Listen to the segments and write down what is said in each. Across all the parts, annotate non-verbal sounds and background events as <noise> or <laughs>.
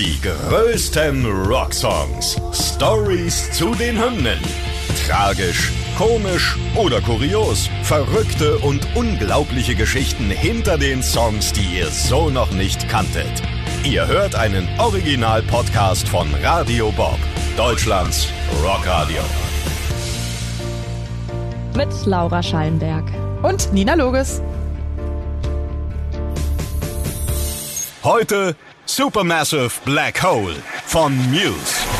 Die größten Rocksongs. Stories zu den Hymnen. Tragisch, komisch oder kurios. Verrückte und unglaubliche Geschichten hinter den Songs, die ihr so noch nicht kanntet. Ihr hört einen Original-Podcast von Radio Bob, Deutschlands Rockradio. Mit Laura Schallenberg. Und Nina Loges. Heute Supermassive Black Hole von Muse.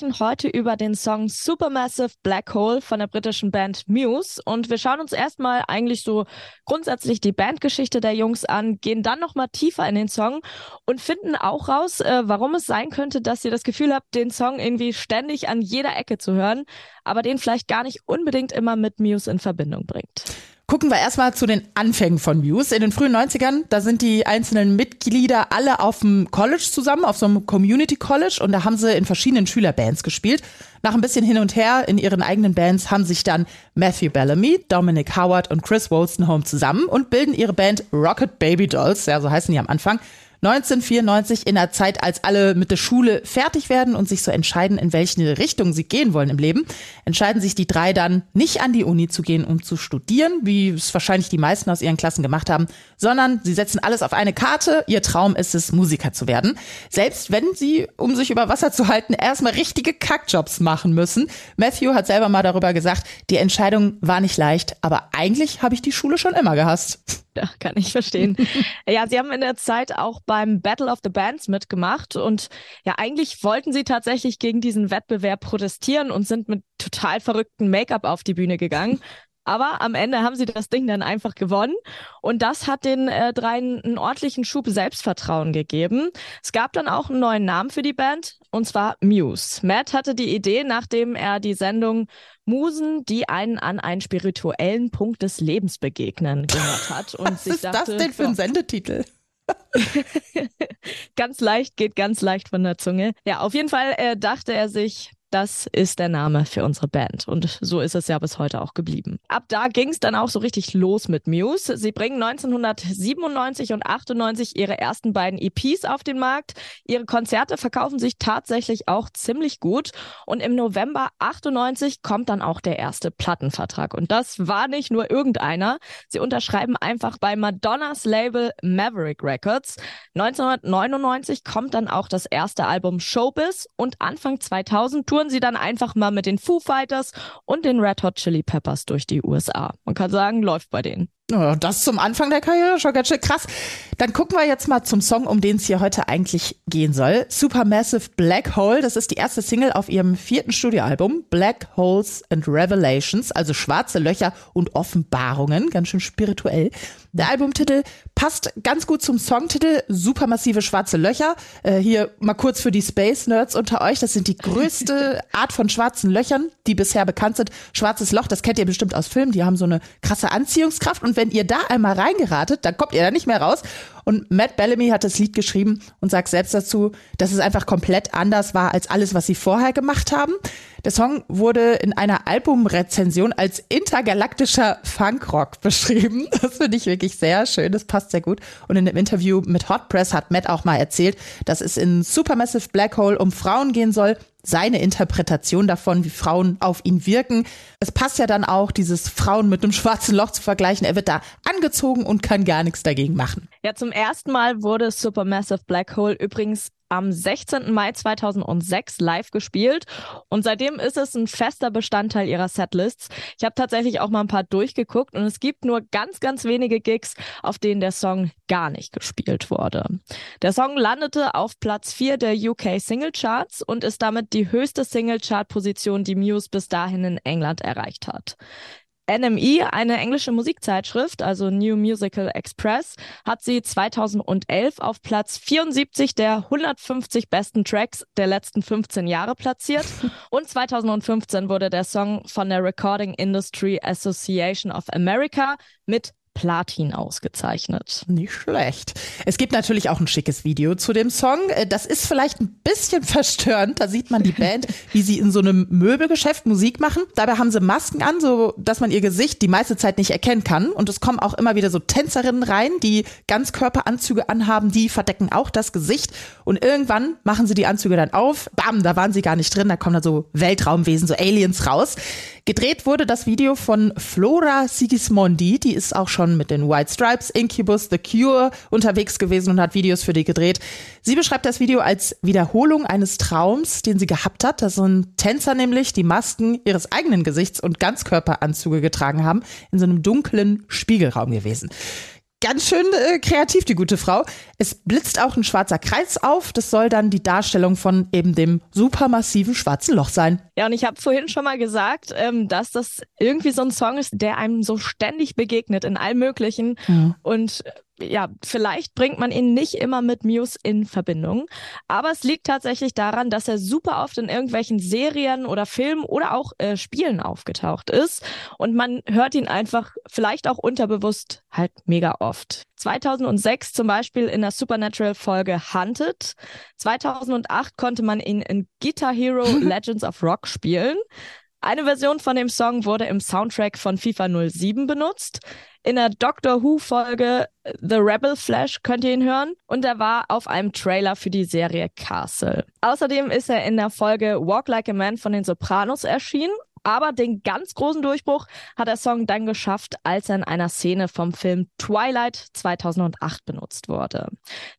Sprechen heute über den Song Supermassive Black Hole von der britischen Band Muse und wir schauen uns erstmal eigentlich so grundsätzlich die Bandgeschichte der Jungs an, gehen dann nochmal tiefer in den Song und finden auch raus, äh, warum es sein könnte, dass ihr das Gefühl habt, den Song irgendwie ständig an jeder Ecke zu hören, aber den vielleicht gar nicht unbedingt immer mit Muse in Verbindung bringt. Gucken wir erstmal zu den Anfängen von Muse. In den frühen 90ern, da sind die einzelnen Mitglieder alle auf dem College zusammen, auf so einem Community College und da haben sie in verschiedenen Schülerbands gespielt. Nach ein bisschen hin und her in ihren eigenen Bands haben sich dann Matthew Bellamy, Dominic Howard und Chris Wolstenholme zusammen und bilden ihre Band Rocket Baby Dolls, ja, so heißen die am Anfang. 1994 in der Zeit, als alle mit der Schule fertig werden und sich so entscheiden, in welche Richtung sie gehen wollen im Leben, entscheiden sich die drei dann nicht an die Uni zu gehen, um zu studieren, wie es wahrscheinlich die meisten aus ihren Klassen gemacht haben, sondern sie setzen alles auf eine Karte. Ihr Traum ist es, Musiker zu werden. Selbst wenn sie, um sich über Wasser zu halten, erstmal richtige Kackjobs machen müssen. Matthew hat selber mal darüber gesagt, die Entscheidung war nicht leicht, aber eigentlich habe ich die Schule schon immer gehasst. Ja, kann ich verstehen. <laughs> ja, sie haben in der Zeit auch beim Battle of the Bands mitgemacht und ja, eigentlich wollten sie tatsächlich gegen diesen Wettbewerb protestieren und sind mit total verrückten Make-up auf die Bühne gegangen. Aber am Ende haben sie das Ding dann einfach gewonnen. Und das hat den äh, dreien einen ordentlichen Schub Selbstvertrauen gegeben. Es gab dann auch einen neuen Namen für die Band, und zwar Muse. Matt hatte die Idee, nachdem er die Sendung Musen, die einen an einen spirituellen Punkt des Lebens begegnen, gehört hat. <laughs> Und Was ist dachte, das denn für ein Sendetitel? <laughs> ganz leicht, geht ganz leicht von der Zunge. Ja, auf jeden Fall äh, dachte er sich, das ist der Name für unsere Band. Und so ist es ja bis heute auch geblieben. Ab da ging es dann auch so richtig los mit Muse. Sie bringen 1997 und 98 ihre ersten beiden EPs auf den Markt. Ihre Konzerte verkaufen sich tatsächlich auch ziemlich gut. Und im November 98 kommt dann auch der erste Plattenvertrag. Und das war nicht nur irgendeiner. Sie unterschreiben einfach bei Madonnas Label Maverick Records. 1999 kommt dann auch das erste Album Showbiz und Anfang 2000 touren sie dann einfach mal mit den Foo Fighters und den Red Hot Chili Peppers durch die USA. Man kann sagen, läuft bei denen. Das zum Anfang der Karriere schon ganz schön krass. Dann gucken wir jetzt mal zum Song, um den es hier heute eigentlich gehen soll. Supermassive Black Hole, das ist die erste Single auf ihrem vierten Studioalbum, Black Holes and Revelations, also schwarze Löcher und Offenbarungen, ganz schön spirituell. Der Albumtitel passt ganz gut zum Songtitel, supermassive schwarze Löcher. Äh, hier mal kurz für die Space Nerds unter euch, das sind die größte <laughs> Art von schwarzen Löchern, die bisher bekannt sind. Schwarzes Loch, das kennt ihr bestimmt aus Filmen, die haben so eine krasse Anziehungskraft und wenn ihr da einmal reingeratet, dann kommt ihr da nicht mehr raus. Und Matt Bellamy hat das Lied geschrieben und sagt selbst dazu, dass es einfach komplett anders war als alles, was sie vorher gemacht haben. Der Song wurde in einer Albumrezension als intergalaktischer Funkrock beschrieben. <laughs> Das finde ich wirklich sehr schön. Das passt sehr gut. Und in dem Interview mit Hot Press hat Matt auch mal erzählt, dass es in Supermassive Black Hole um Frauen gehen soll, seine Interpretation davon, wie Frauen auf ihn wirken. Es passt ja dann auch, dieses Frauen mit einem schwarzen Loch zu vergleichen. Er wird da angezogen und kann gar nichts dagegen machen. Ja, zum ersten Mal wurde Supermassive Black Hole übrigens am 16. Mai 2006 live gespielt und seitdem ist es ein fester Bestandteil ihrer Setlists. Ich habe tatsächlich auch mal ein paar durchgeguckt und es gibt nur ganz, ganz wenige Gigs, auf denen der Song gar nicht gespielt wurde. Der Song landete auf Platz 4 der UK Single Charts und ist damit die höchste Single Chart Position, die Muse bis dahin in England erreicht hat. NME, eine englische Musikzeitschrift, also New Musical Express, hat sie 2011 auf Platz 74 der 150 besten Tracks der letzten 15 Jahre platziert. <laughs> Und 2015 wurde der Song von der Recording Industry Association of America mit Platin ausgezeichnet. Nicht schlecht. Es gibt natürlich auch ein schickes Video zu dem Song. Äh, das ist vielleicht ein bisschen <laughs> verstörend. Da sieht man die Band, wie sie in so einem Möbelgeschäft Musik machen. Dabei haben sie Masken an, so dass man ihr Gesicht die meiste Zeit nicht erkennen kann. Und es kommen auch immer wieder so Tänzerinnen rein, die Ganzkörperanzüge anhaben. Die verdecken auch das Gesicht. Und irgendwann machen sie die Anzüge dann auf. Bam, da waren sie gar nicht drin. Da kommen da so Weltraumwesen, so Aliens raus. Gedreht wurde das Video von Flora Sigismondi. Die ist auch schon mit den White Stripes, Incubus, The Cure unterwegs gewesen und hat Videos für die gedreht. Sie beschreibt das Video als Wiederholung eines Traums, den sie gehabt hat. Da sind Tänzer nämlich, die Masken ihres eigenen Gesichts und Ganzkörperanzüge getragen haben, in so einem dunklen Spiegelraum gewesen ganz schön äh, kreativ, die gute Frau. Es blitzt auch ein schwarzer Kreis auf. Das soll dann die Darstellung von eben dem supermassiven schwarzen Loch sein. Ja, und ich habe vorhin schon mal gesagt, ähm, dass das irgendwie so ein Song ist, der einem so ständig begegnet in allem Möglichen. Mhm. Und ja, vielleicht bringt man ihn nicht immer mit Muse in Verbindung, aber es liegt tatsächlich daran, dass er super oft in irgendwelchen Serien oder Filmen oder auch äh, Spielen aufgetaucht ist und man hört ihn einfach vielleicht auch unterbewusst halt mega oft. 2006 zum Beispiel in der Supernatural-Folge Hunted. 2008 konnte man ihn in Guitar Hero <laughs> Legends of Rock spielen. Eine Version von dem Song wurde im Soundtrack von FIFA 07 benutzt. In der Doctor Who-Folge The Rebel Flash könnt ihr ihn hören. Und er war auf einem Trailer für die Serie Castle. Außerdem ist er in der Folge Walk Like a Man von den Sopranos erschienen. Aber den ganz großen Durchbruch hat der Song dann geschafft, als er in einer Szene vom Film Twilight 2008 benutzt wurde.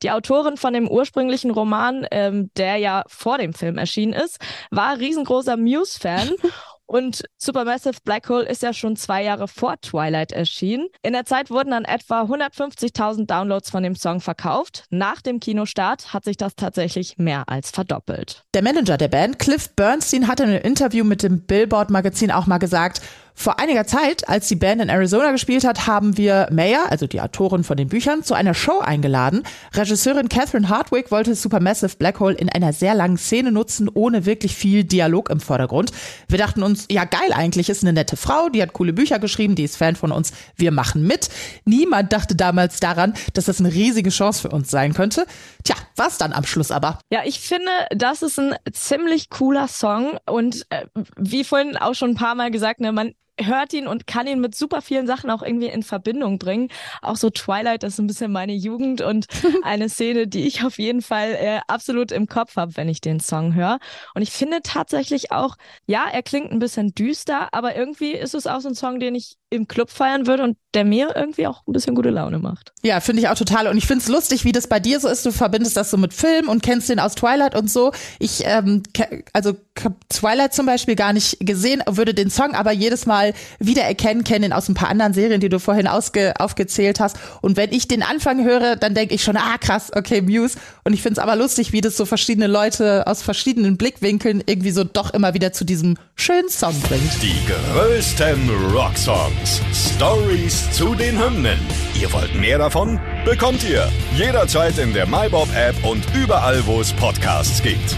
Die Autorin von dem ursprünglichen Roman, ähm, der ja vor dem Film erschienen ist, war riesengroßer Muse-Fan <laughs> Und Supermassive Black Hole ist ja schon zwei Jahre vor Twilight erschienen. In der Zeit wurden dann etwa 150.000 Downloads von dem Song verkauft. Nach dem Kinostart hat sich das tatsächlich mehr als verdoppelt. Der Manager der Band, Cliff Bernstein, hat in einem Interview mit dem Billboard-Magazin auch mal gesagt, vor einiger Zeit, als die Band in Arizona gespielt hat, haben wir Mayer, also die Autorin von den Büchern, zu einer Show eingeladen. Regisseurin Catherine Hardwick wollte Supermassive Black Hole in einer sehr langen Szene nutzen, ohne wirklich viel Dialog im Vordergrund. Wir dachten uns, ja geil eigentlich, ist eine nette Frau, die hat coole Bücher geschrieben, die ist Fan von uns, wir machen mit. Niemand dachte damals daran, dass das eine riesige Chance für uns sein könnte. Tja, war's dann am Schluss aber. Ja, ich finde, das ist ein ziemlich cooler Song und äh, wie vorhin auch schon ein paar Mal gesagt, ne, man hört ihn und kann ihn mit super vielen Sachen auch irgendwie in Verbindung bringen. Auch so Twilight, das ist ein bisschen meine Jugend und <laughs> eine Szene, die ich auf jeden Fall äh, absolut im Kopf habe, wenn ich den Song höre. Und ich finde tatsächlich auch, ja, er klingt ein bisschen düster, aber irgendwie ist es auch so ein Song, den ich im Club feiern würde und der mir irgendwie auch ein bisschen gute Laune macht. Ja, finde ich auch total. Und ich finde es lustig, wie das bei dir so ist. Du verbindest das so mit Film und kennst den aus Twilight und so. Ich, ähm, also Twilight zum Beispiel gar nicht gesehen, würde den Song aber jedes Mal wiedererkennen, kenne ihn aus ein paar anderen Serien, die du vorhin ausge aufgezählt hast. Und wenn ich den Anfang höre, dann denke ich schon, ah krass, okay, Muse. Und ich finde es aber lustig, wie das so verschiedene Leute aus verschiedenen Blickwinkeln irgendwie so doch immer wieder zu diesem schönen Song bringt. Die größten Rocksongs. Songs, Stories zu den Hymnen. Ihr wollt mehr davon? Bekommt ihr jederzeit in der MyBob-App und überall, wo es Podcasts gibt.